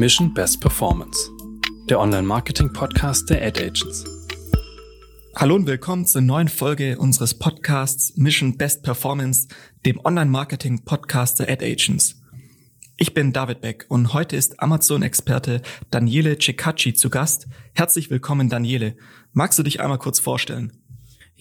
Mission Best Performance, der Online-Marketing-Podcast der Ad Agents. Hallo und willkommen zur neuen Folge unseres Podcasts Mission Best Performance, dem Online-Marketing-Podcast der Ad Agents. Ich bin David Beck und heute ist Amazon-Experte Daniele Cecacci zu Gast. Herzlich willkommen, Daniele. Magst du dich einmal kurz vorstellen?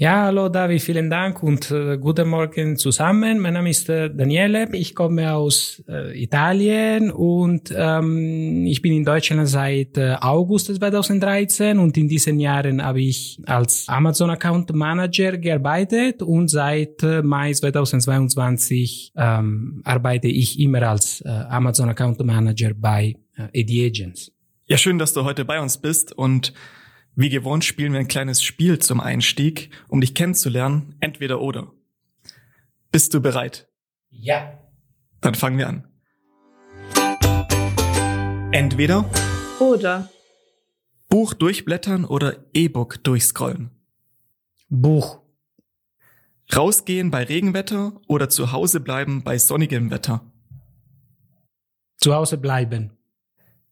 Ja, hallo David, vielen Dank und äh, guten Morgen zusammen. Mein Name ist äh, Daniele, ich komme aus äh, Italien und ähm, ich bin in Deutschland seit äh, August 2013 und in diesen Jahren habe ich als Amazon Account Manager gearbeitet und seit äh, Mai 2022 ähm, arbeite ich immer als äh, Amazon Account Manager bei äh, AD Agents. Ja, schön, dass du heute bei uns bist und wie gewohnt spielen wir ein kleines Spiel zum Einstieg, um dich kennenzulernen, entweder oder. Bist du bereit? Ja. Dann fangen wir an. Entweder Oder Buch durchblättern oder E-Book durchscrollen. Buch. Rausgehen bei Regenwetter oder zu Hause bleiben bei sonnigem Wetter. Zu Hause bleiben.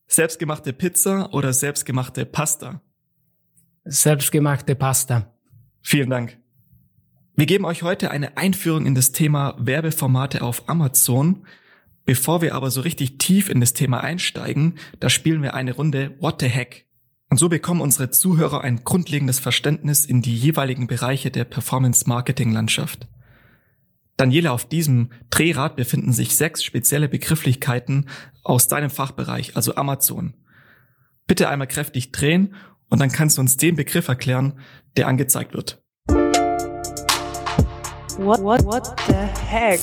Selbstgemachte Pizza oder selbstgemachte Pasta. Selbstgemachte Pasta. Vielen Dank. Wir geben euch heute eine Einführung in das Thema Werbeformate auf Amazon. Bevor wir aber so richtig tief in das Thema einsteigen, da spielen wir eine Runde What the Heck. Und so bekommen unsere Zuhörer ein grundlegendes Verständnis in die jeweiligen Bereiche der Performance-Marketing-Landschaft. Daniela, auf diesem Drehrad befinden sich sechs spezielle Begrifflichkeiten aus deinem Fachbereich, also Amazon. Bitte einmal kräftig drehen und dann kannst du uns den Begriff erklären, der angezeigt wird. what, what, what the heck?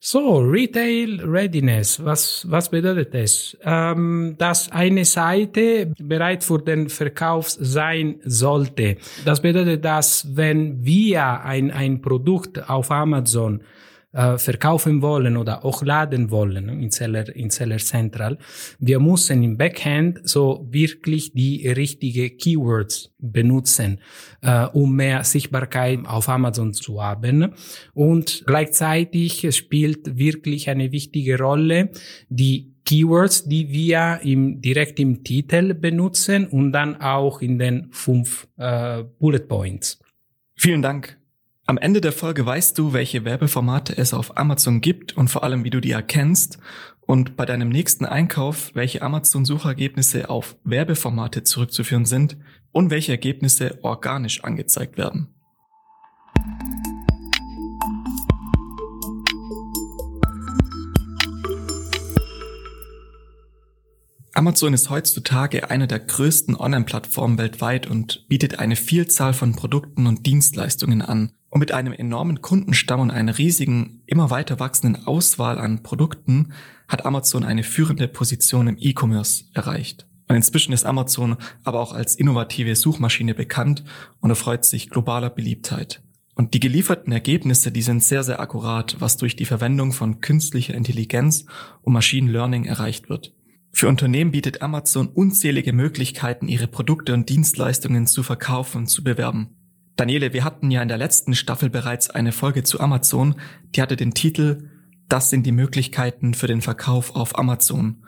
So, Retail Readiness, was, was bedeutet das? Ähm, dass eine Seite bereit für den Verkauf sein sollte. Das bedeutet, dass wenn wir ein, ein Produkt auf Amazon äh, verkaufen wollen oder auch laden wollen in Seller, in Seller Central, wir müssen im Backend so wirklich die richtige Keywords benutzen, äh, um mehr Sichtbarkeit auf Amazon zu haben. Und gleichzeitig spielt wirklich eine wichtige Rolle die Keywords, die wir im, direkt im Titel benutzen und dann auch in den fünf äh, Bullet Points. Vielen Dank. Am Ende der Folge weißt du, welche Werbeformate es auf Amazon gibt und vor allem, wie du die erkennst und bei deinem nächsten Einkauf, welche Amazon-Suchergebnisse auf Werbeformate zurückzuführen sind und welche Ergebnisse organisch angezeigt werden. Amazon ist heutzutage eine der größten Online-Plattformen weltweit und bietet eine Vielzahl von Produkten und Dienstleistungen an. Und mit einem enormen Kundenstamm und einer riesigen, immer weiter wachsenden Auswahl an Produkten hat Amazon eine führende Position im E-Commerce erreicht. Und inzwischen ist Amazon aber auch als innovative Suchmaschine bekannt und erfreut sich globaler Beliebtheit. Und die gelieferten Ergebnisse, die sind sehr, sehr akkurat, was durch die Verwendung von künstlicher Intelligenz und Machine Learning erreicht wird. Für Unternehmen bietet Amazon unzählige Möglichkeiten, ihre Produkte und Dienstleistungen zu verkaufen und zu bewerben. Daniele, wir hatten ja in der letzten Staffel bereits eine Folge zu Amazon, die hatte den Titel Das sind die Möglichkeiten für den Verkauf auf Amazon.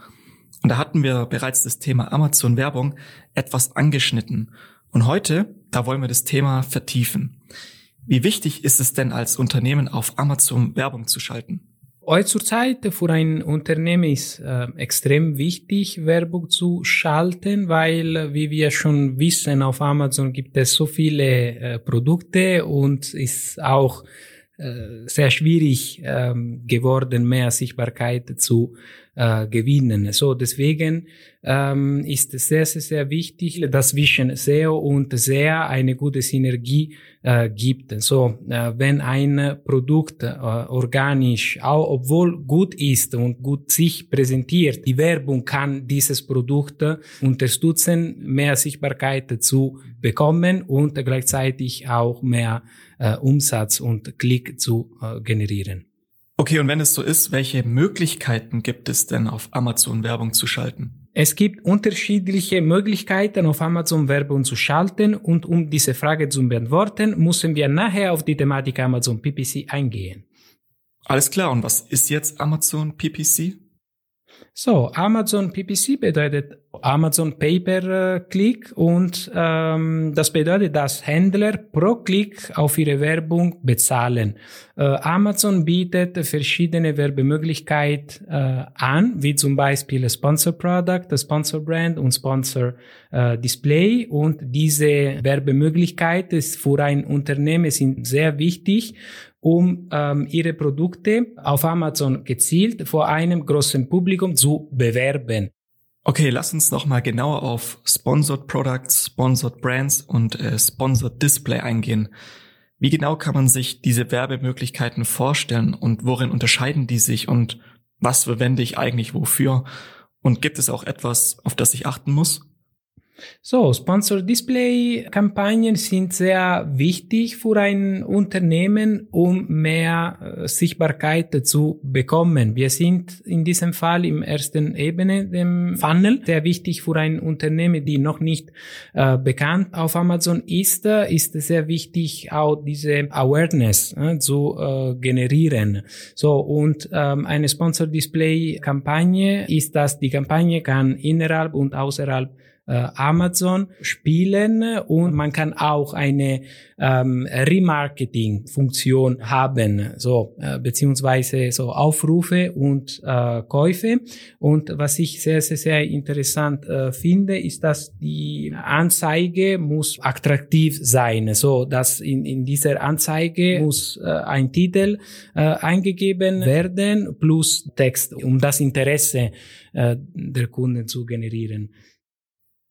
Und da hatten wir bereits das Thema Amazon Werbung etwas angeschnitten. Und heute, da wollen wir das Thema vertiefen. Wie wichtig ist es denn als Unternehmen auf Amazon Werbung zu schalten? Heutzutage für ein Unternehmen ist äh, extrem wichtig, Werbung zu schalten, weil, wie wir schon wissen, auf Amazon gibt es so viele äh, Produkte und ist auch äh, sehr schwierig ähm, geworden, mehr Sichtbarkeit zu äh, gewinnen. So deswegen ähm, ist es sehr, sehr, sehr wichtig, dass zwischen SEO und SEA eine gute Synergie äh, gibt. So, äh, wenn ein Produkt äh, organisch, auch obwohl gut ist und gut sich präsentiert, die Werbung kann dieses Produkt unterstützen, mehr Sichtbarkeit zu bekommen und gleichzeitig auch mehr äh, Umsatz und Klick zu äh, generieren. Okay, und wenn es so ist, welche Möglichkeiten gibt es denn auf Amazon Werbung zu schalten? Es gibt unterschiedliche Möglichkeiten, auf Amazon Werbung zu schalten und um diese Frage zu beantworten, müssen wir nachher auf die Thematik Amazon PPC eingehen. Alles klar, und was ist jetzt Amazon PPC? So, Amazon PPC bedeutet Amazon Pay per Klick und ähm, das bedeutet, dass Händler pro Klick auf ihre Werbung bezahlen. Äh, Amazon bietet verschiedene Werbemöglichkeiten äh, an, wie zum Beispiel Sponsor Product, Sponsor Brand und Sponsor äh, Display und diese Werbemöglichkeiten für ein Unternehmen sind sehr wichtig um ähm, ihre Produkte auf Amazon gezielt vor einem großen Publikum zu bewerben. Okay, lass uns noch mal genauer auf Sponsored Products, Sponsored Brands und äh, Sponsored Display eingehen. Wie genau kann man sich diese Werbemöglichkeiten vorstellen und worin unterscheiden die sich und was verwende ich eigentlich wofür? Und gibt es auch etwas, auf das ich achten muss? So, Sponsor Display Kampagnen sind sehr wichtig für ein Unternehmen, um mehr äh, Sichtbarkeit zu bekommen. Wir sind in diesem Fall im ersten Ebene dem Funnel. Sehr wichtig für ein Unternehmen, die noch nicht äh, bekannt auf Amazon ist, ist sehr wichtig auch diese Awareness äh, zu äh, generieren. So, und ähm, eine Sponsor Display Kampagne ist, dass die Kampagne kann innerhalb und außerhalb Amazon spielen und man kann auch eine ähm, Remarketing-Funktion haben, so äh, beziehungsweise so Aufrufe und äh, Käufe. Und was ich sehr sehr sehr interessant äh, finde, ist, dass die Anzeige muss attraktiv sein, so dass in in dieser Anzeige muss äh, ein Titel äh, eingegeben werden plus Text, um das Interesse äh, der Kunden zu generieren.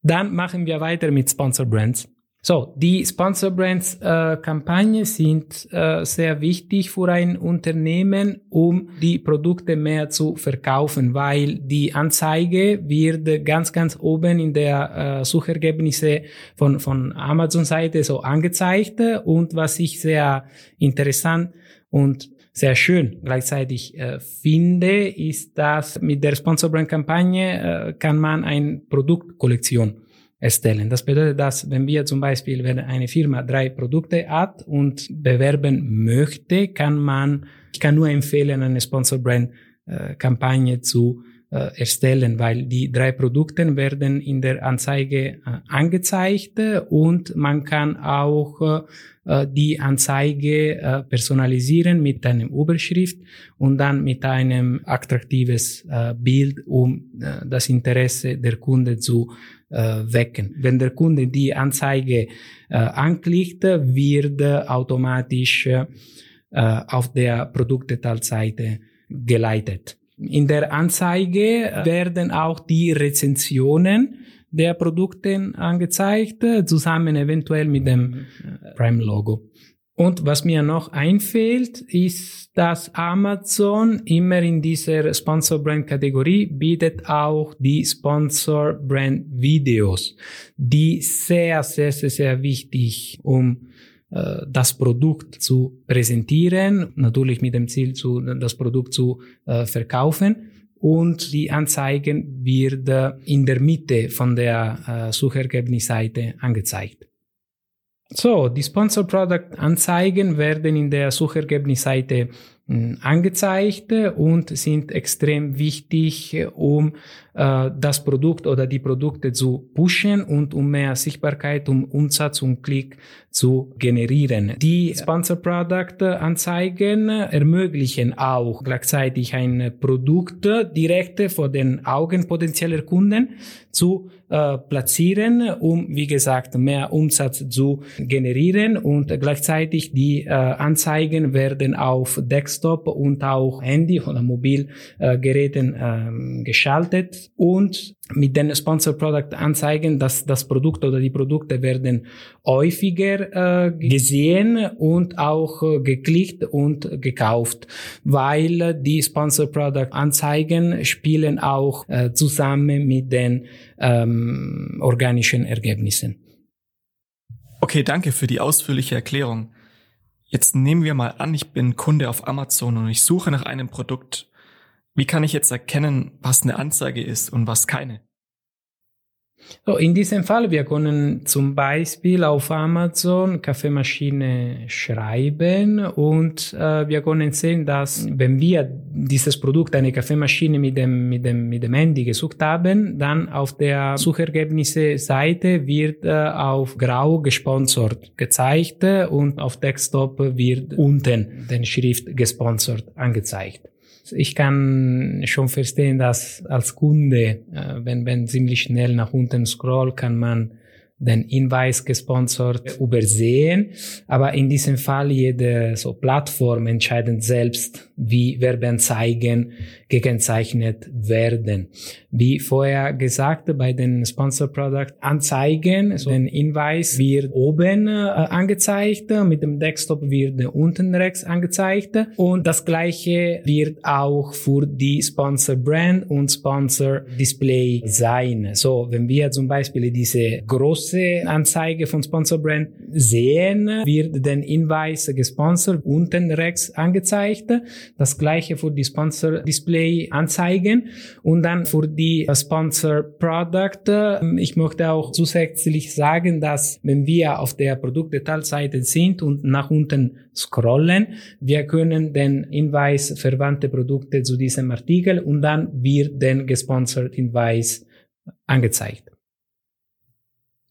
Dann machen wir weiter mit Sponsor Brands. So, die Sponsor Brands äh, Kampagne sind äh, sehr wichtig für ein Unternehmen, um die Produkte mehr zu verkaufen, weil die Anzeige wird ganz, ganz oben in der äh, Suchergebnisse von, von Amazon Seite so angezeigt und was ich sehr interessant und sehr schön gleichzeitig äh, finde, ist, dass mit der Sponsor Brand Kampagne äh, kann man eine Produktkollektion erstellen. Das bedeutet, dass wenn wir zum Beispiel, wenn eine Firma drei Produkte hat und bewerben möchte, kann man, ich kann nur empfehlen, eine Sponsor Brand äh, Kampagne zu erstellen, weil die drei Produkte werden in der Anzeige äh, angezeigt und man kann auch äh, die Anzeige äh, personalisieren mit einem Überschrift und dann mit einem attraktives äh, Bild, um äh, das Interesse der Kunde zu äh, wecken. Wenn der Kunde die Anzeige äh, anklickt, wird automatisch äh, auf der Produktdetailseite geleitet. In der Anzeige werden auch die Rezensionen der Produkte angezeigt, zusammen eventuell mit dem Prime-Logo. Und was mir noch einfällt, ist, dass Amazon immer in dieser Sponsor Brand Kategorie bietet auch die Sponsor Brand Videos, die sehr, sehr, sehr, sehr wichtig, um das Produkt zu präsentieren, natürlich mit dem Ziel, zu, das Produkt zu äh, verkaufen. Und die Anzeigen wird in der Mitte von der äh, Suchergebnisseite angezeigt. So, die Sponsor Product Anzeigen werden in der Suchergebnisseite angezeigt und sind extrem wichtig, um äh, das Produkt oder die Produkte zu pushen und um mehr Sichtbarkeit, um Umsatz und Klick zu generieren. Die Sponsor Product Anzeigen ermöglichen auch gleichzeitig ein Produkt direkt vor den Augen potenzieller Kunden zu äh, platzieren, um, wie gesagt, mehr Umsatz zu generieren und gleichzeitig die äh, Anzeigen werden auf Desktop und auch Handy oder Mobilgeräten äh, geschaltet und mit den Sponsor Product Anzeigen, dass das Produkt oder die Produkte werden häufiger äh, gesehen und auch äh, geklickt und gekauft, weil die Sponsor Product Anzeigen spielen auch äh, zusammen mit den ähm, organischen Ergebnissen. Okay, danke für die ausführliche Erklärung. Jetzt nehmen wir mal an, ich bin Kunde auf Amazon und ich suche nach einem Produkt. Wie kann ich jetzt erkennen, was eine Anzeige ist und was keine? So, in diesem Fall, wir können zum Beispiel auf Amazon Kaffeemaschine schreiben und äh, wir können sehen, dass wenn wir dieses Produkt, eine Kaffeemaschine mit dem, mit dem, mit dem Handy gesucht haben, dann auf der Suchergebnisse-Seite wird äh, auf grau gesponsert gezeigt und auf Desktop wird unten den Schrift gesponsert angezeigt ich kann schon verstehen, dass als Kunde, äh, wenn, wenn ziemlich schnell nach unten scroll, kann man den Hinweis gesponsert übersehen. Aber in diesem Fall jede so Plattform entscheidet selbst, wie Werbeanzeigen gekennzeichnet werden. Wie vorher gesagt, bei den Sponsor Product Anzeigen, so ein Hinweis wird oben äh, angezeigt, mit dem Desktop wird unten rechts angezeigt und das gleiche wird auch für die Sponsor Brand und Sponsor Display sein. So, wenn wir zum Beispiel diese große Anzeige von Sponsor Brand sehen, wird den Hinweis gesponsert unten rechts angezeigt. Das gleiche für die Sponsor Display Anzeigen und dann für die Sponsor Product. Ich möchte auch zusätzlich sagen, dass wenn wir auf der Produktdetailseite sind und nach unten scrollen, wir können den Hinweis verwandte Produkte zu diesem Artikel und dann wird den gesponsert Hinweis angezeigt.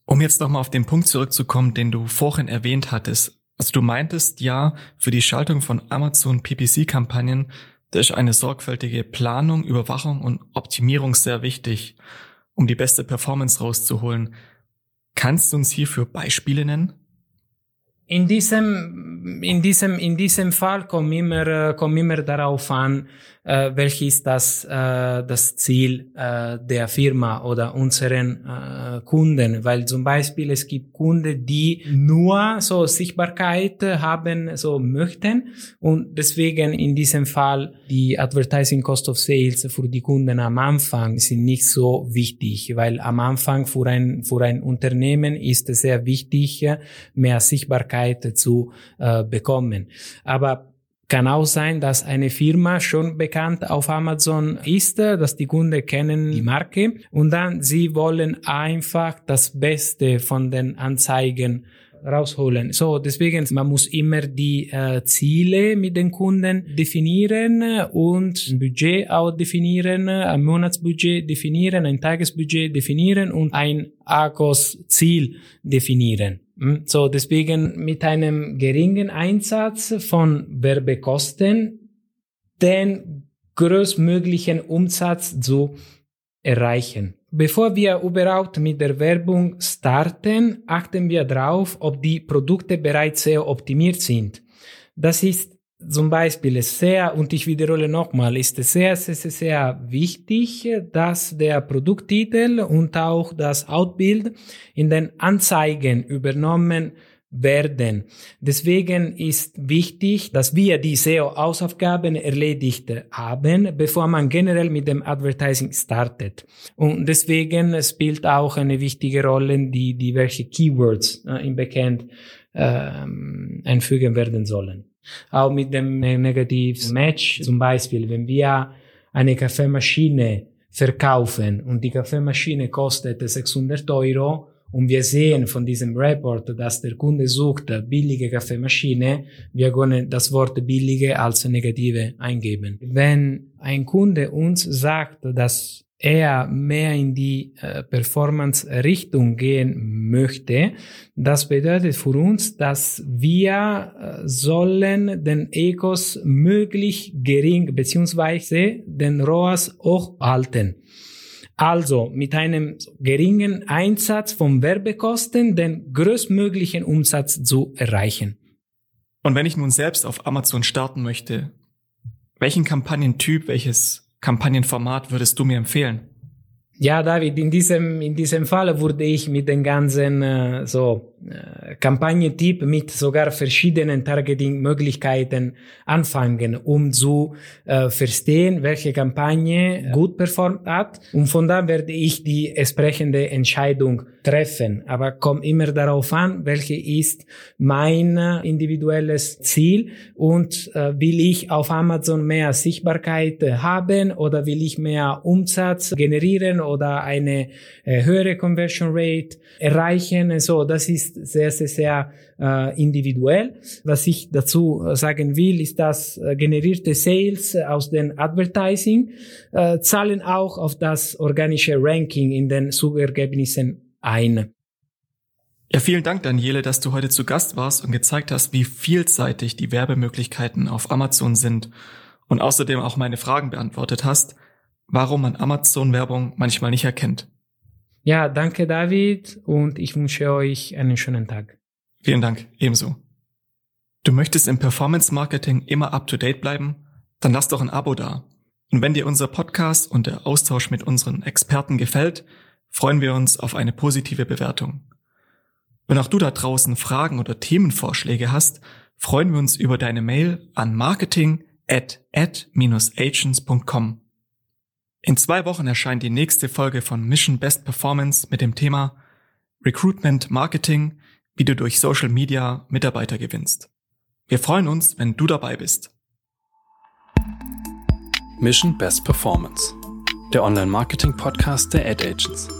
Um jetzt nochmal auf den Punkt zurückzukommen, den du vorhin erwähnt hattest. Also du meintest ja, für die Schaltung von Amazon PPC-Kampagnen, da ist eine sorgfältige Planung, Überwachung und Optimierung sehr wichtig, um die beste Performance rauszuholen. Kannst du uns hierfür Beispiele nennen? In diesem, in diesem, in diesem Fall kommt immer, kommt immer darauf an, äh, welches das, äh, das Ziel äh, der Firma oder unseren äh, Kunden. Weil zum Beispiel es gibt Kunden, die nur so Sichtbarkeit haben, so möchten und deswegen in diesem Fall die Advertising Cost of Sales für die Kunden am Anfang sind nicht so wichtig, weil am Anfang für ein, für ein Unternehmen ist es sehr wichtig, mehr Sichtbarkeit zu äh, bekommen. Aber kann auch sein, dass eine Firma schon bekannt auf Amazon ist, dass die Kunden kennen die Marke und dann sie wollen einfach das Beste von den Anzeigen rausholen. So, deswegen, man muss immer die äh, Ziele mit den Kunden definieren und ein Budget auch definieren, ein Monatsbudget definieren, ein Tagesbudget definieren und ein ACOS-Ziel definieren. Hm? So, deswegen mit einem geringen Einsatz von Werbekosten den größtmöglichen Umsatz zu erreichen. Bevor wir überhaupt mit der Werbung starten, achten wir darauf, ob die Produkte bereits sehr optimiert sind. Das ist zum Beispiel sehr, und ich wiederhole nochmal, ist es sehr, sehr, sehr, sehr wichtig, dass der Produkttitel und auch das Outbild in den Anzeigen übernommen werden. Deswegen ist wichtig, dass wir die SEO-Hausaufgaben erledigt haben, bevor man generell mit dem Advertising startet. Und deswegen spielt auch eine wichtige Rolle, die, die welche Keywords äh, im Backend äh, einfügen werden sollen. Auch mit dem Negativ Match zum Beispiel, wenn wir eine Kaffeemaschine verkaufen und die Kaffeemaschine kostet 600 Euro und wir sehen von diesem Report, dass der Kunde sucht billige Kaffeemaschine, wir können das Wort billige als negative eingeben. Wenn ein Kunde uns sagt, dass er mehr in die äh, Performance-Richtung gehen möchte, das bedeutet für uns, dass wir äh, sollen den Ecos möglich gering beziehungsweise den ROAS hoch halten. Also mit einem geringen Einsatz von Werbekosten den größtmöglichen Umsatz zu erreichen. Und wenn ich nun selbst auf Amazon starten möchte, welchen Kampagnentyp, welches Kampagnenformat würdest du mir empfehlen? Ja, David, in diesem, in diesem Fall würde ich mit den ganzen äh, so äh, Kampagnentyp mit sogar verschiedenen Targeting-Möglichkeiten anfangen, um zu äh, verstehen, welche Kampagne gut performt hat. Und von da werde ich die entsprechende Entscheidung treffen. Aber kommt immer darauf an, welche ist mein äh, individuelles Ziel und äh, will ich auf Amazon mehr Sichtbarkeit haben oder will ich mehr Umsatz generieren oder eine äh, höhere Conversion Rate erreichen. So, das ist sehr, sehr, sehr äh, individuell. Was ich dazu sagen will, ist, dass äh, generierte Sales aus den Advertising äh, zahlen auch auf das organische Ranking in den Suchergebnissen ein. Ja, vielen Dank, Daniele, dass du heute zu Gast warst und gezeigt hast, wie vielseitig die Werbemöglichkeiten auf Amazon sind und außerdem auch meine Fragen beantwortet hast, warum man Amazon-Werbung manchmal nicht erkennt. Ja, danke David und ich wünsche euch einen schönen Tag. Vielen Dank, ebenso. Du möchtest im Performance Marketing immer up-to-date bleiben? Dann lass doch ein Abo da. Und wenn dir unser Podcast und der Austausch mit unseren Experten gefällt, freuen wir uns auf eine positive Bewertung. Wenn auch du da draußen Fragen oder Themenvorschläge hast, freuen wir uns über deine Mail an marketing at ad-agents.com. In zwei Wochen erscheint die nächste Folge von Mission Best Performance mit dem Thema Recruitment Marketing, wie du durch Social Media Mitarbeiter gewinnst. Wir freuen uns, wenn du dabei bist. Mission Best Performance, der Online-Marketing-Podcast der Ad Agents.